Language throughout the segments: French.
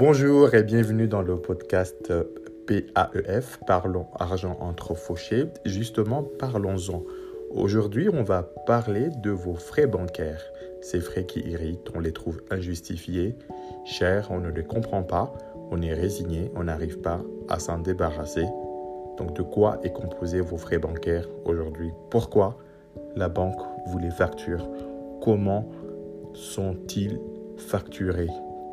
Bonjour et bienvenue dans le podcast PAEF, Parlons argent entre fauchés. Justement, parlons-en. Aujourd'hui, on va parler de vos frais bancaires. Ces frais qui irritent, on les trouve injustifiés, chers, on ne les comprend pas, on est résigné, on n'arrive pas à s'en débarrasser. Donc de quoi est composé vos frais bancaires aujourd'hui? Pourquoi la banque vous les facture? Comment sont-ils facturés?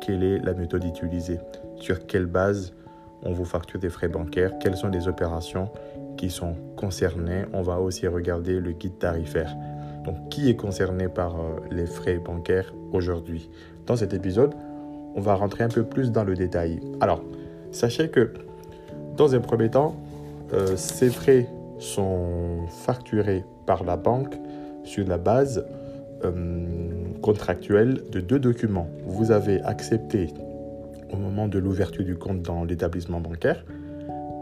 Quelle est la méthode utilisée Sur quelle base on vous facture des frais bancaires Quelles sont les opérations qui sont concernées On va aussi regarder le guide tarifaire. Donc qui est concerné par euh, les frais bancaires aujourd'hui? Dans cet épisode, on va rentrer un peu plus dans le détail. Alors, sachez que dans un premier temps, euh, ces frais sont facturés par la banque sur la base euh, contractuelle de deux documents. Vous avez accepté au moment de l'ouverture du compte dans l'établissement bancaire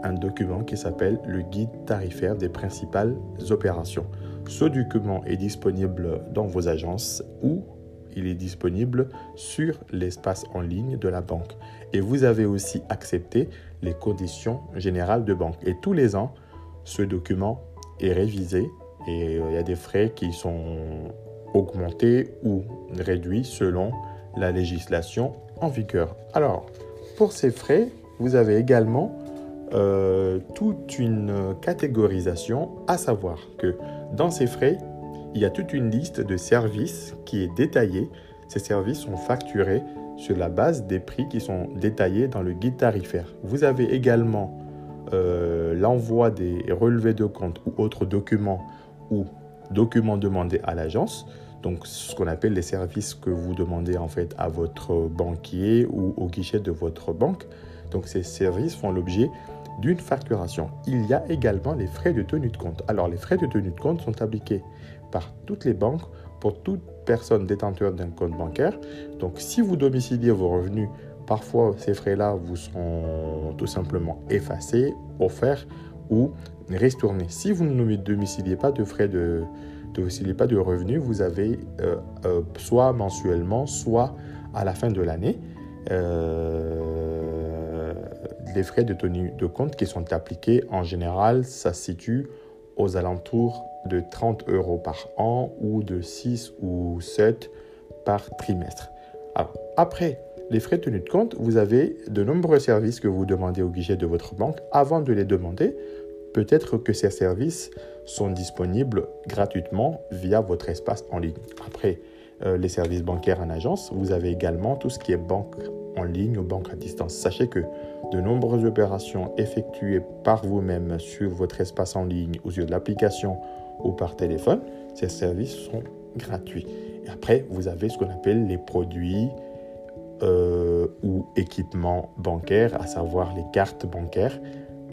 un document qui s'appelle le guide tarifaire des principales opérations. Ce document est disponible dans vos agences ou il est disponible sur l'espace en ligne de la banque. Et vous avez aussi accepté les conditions générales de banque. Et tous les ans, ce document est révisé et euh, il y a des frais qui sont augmentés ou réduits selon la législation en vigueur. Alors, pour ces frais, vous avez également euh, toute une catégorisation, à savoir que dans ces frais, il y a toute une liste de services qui est détaillée. Ces services sont facturés sur la base des prix qui sont détaillés dans le guide tarifaire. Vous avez également euh, l'envoi des relevés de compte ou autres documents ou documents demandés à l'agence. Donc, ce qu'on appelle les services que vous demandez en fait à votre banquier ou au guichet de votre banque. Donc, ces services font l'objet d'une facturation. Il y a également les frais de tenue de compte. Alors, les frais de tenue de compte sont appliqués par toutes les banques pour toute personne détenteur d'un compte bancaire. Donc, si vous domiciliez vos revenus, parfois ces frais-là vous seront tout simplement effacés, offerts ou ristournés. Si vous ne domiciliez pas de frais de, domiciliez pas de revenus, vous avez euh, euh, soit mensuellement, soit à la fin de l'année, euh, les frais de tenue de compte qui sont appliqués en général, ça se situe aux alentours de 30 euros par an ou de 6 ou 7 par trimestre. Après les frais de tenue de compte, vous avez de nombreux services que vous demandez au guichet de votre banque. Avant de les demander, peut-être que ces services sont disponibles gratuitement via votre espace en ligne. Après euh, les services bancaires en agence, vous avez également tout ce qui est banque en ligne ou banque à distance. Sachez que de nombreuses opérations effectuées par vous-même sur votre espace en ligne ou sur l'application ou par téléphone, ces services sont gratuits. Et après, vous avez ce qu'on appelle les produits euh, ou équipements bancaires, à savoir les cartes bancaires.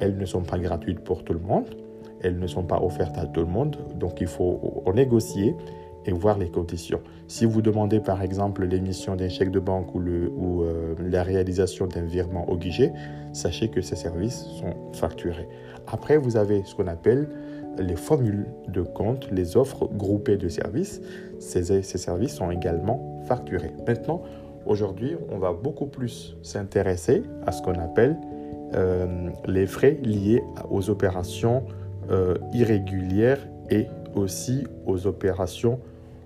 Elles ne sont pas gratuites pour tout le monde, elles ne sont pas offertes à tout le monde, donc il faut négocier et voir les conditions. Si vous demandez par exemple l'émission d'un chèque de banque ou, euh, la réalisation d'un virement au guichet, sachez que ces services sont facturés. Après, vous avez ce qu'on appelle les formules de compte, les offres groupées de services. Ces, ces services sont également facturés. Maintenant, aujourd'hui, on va beaucoup plus s'intéresser à ce qu'on appelle euh, les frais liés aux opérations euh, irrégulières et aussi aux opérations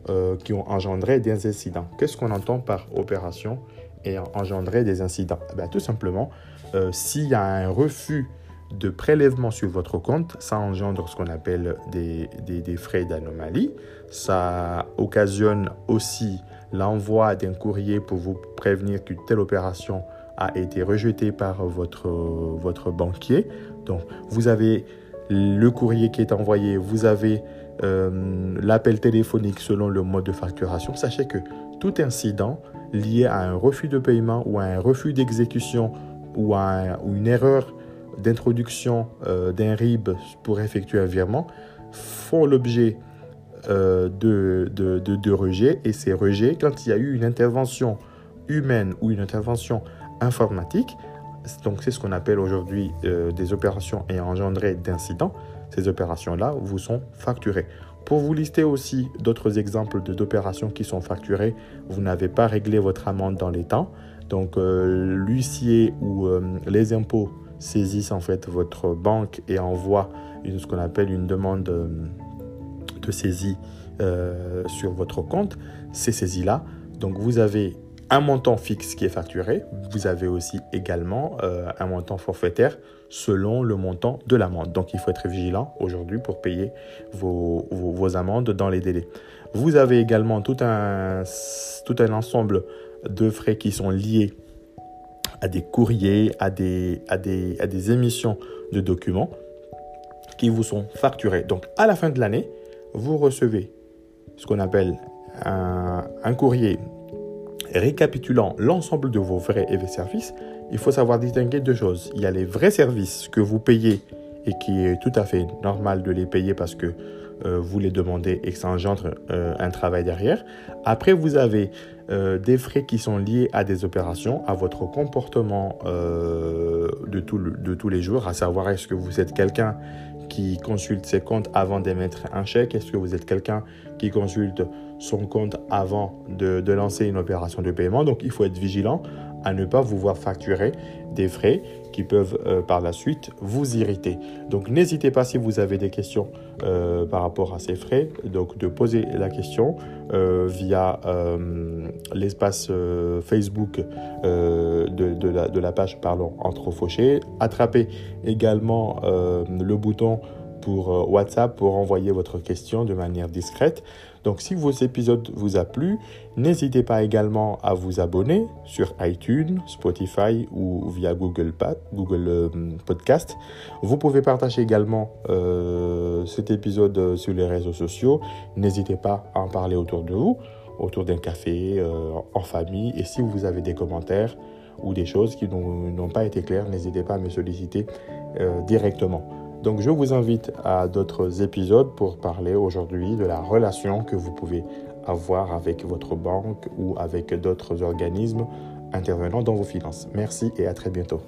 euh, qui ont engendré des incidents. Qu'est-ce qu'on entend par opération et engendrer des incidents? Eh Tout simplement, euh, s'il y a un refus de prélèvement sur votre compte, ça engendre ce qu'on appelle des, des, frais d'anomalie. Ça occasionne aussi l'envoi d'un courrier pour vous prévenir qu'une telle opération a été rejetée par votre, votre banquier. Donc, vous avez le courrier qui est envoyé, vous avez euh, l'appel téléphonique selon le mode de facturation, sachez que tout incident lié à un refus de paiement ou à un refus d'exécution ou à une erreur d'introduction euh, d'un RIB pour effectuer un virement font l'objet euh, de, rejets. Et ces rejets, quand il y a eu une intervention humaine ou une intervention informatique, donc c'est ce qu'on appelle aujourd'hui des opérations ayant engendré d'incidents, ces opérations-là vous sont facturées. Pour vous lister aussi d'autres exemples d'opérations qui sont facturées, vous n'avez pas réglé votre amende dans les temps. Donc l'huissier ou les impôts saisissent en fait votre banque et envoient ce qu'on appelle une demande de saisie sur votre compte. Ces saisies-là, donc vous avez un montant fixe qui est facturé. Vous avez aussi également euh, un montant forfaitaire selon le montant de l'amende. Donc il faut être vigilant aujourd'hui pour payer vos, amendes dans les délais. Vous avez également tout un, tout un ensemble de frais qui sont liés à des courriers, à des émissions de documents qui vous sont facturés. Donc à la fin de l'année, vous recevez ce qu'on appelle un, un courrier récapitulant l'ensemble de vos vrais et vrais services, il faut savoir distinguer deux choses. Il y a les vrais services que vous payez et qui est tout à fait normal de les payer parce que euh, vous les demandez et que ça engendre euh, un travail derrière. Après, vous avez euh, des frais qui sont liés à des opérations, à votre comportement de, tout, de tous les jours, à savoir est-ce que vous êtes quelqu'un qui consulte ses comptes avant d'émettre un chèque? Est-ce que vous êtes quelqu'un qui consulte son compte avant de, lancer une opération de paiement? Donc il faut être vigilant à ne pas vous voir facturer des frais qui peuvent euh, par la suite vous irriter. Donc n'hésitez pas si vous avez des questions euh, par rapport à ces frais, donc de poser la question. euh, via l'espace Facebook de, la, la, page Parlons entre fauchés. Attrapez également le bouton pour WhatsApp pour envoyer votre question de manière discrète. Donc si vos épisodes vous a plu, n'hésitez pas également à vous abonner sur iTunes, Spotify ou via Google, Google euh, Podcast. Vous pouvez partager également euh, cet épisode sur les réseaux sociaux. N'hésitez pas à en parler autour de vous, autour d'un café, euh, en famille. Et si vous avez des commentaires ou des choses qui n'ont pas été claires, n'hésitez pas à me solliciter directement. Donc je vous invite à d'autres épisodes pour parler aujourd'hui de la relation que vous pouvez avoir avec votre banque ou avec d'autres organismes intervenant dans vos finances. Merci et à très bientôt.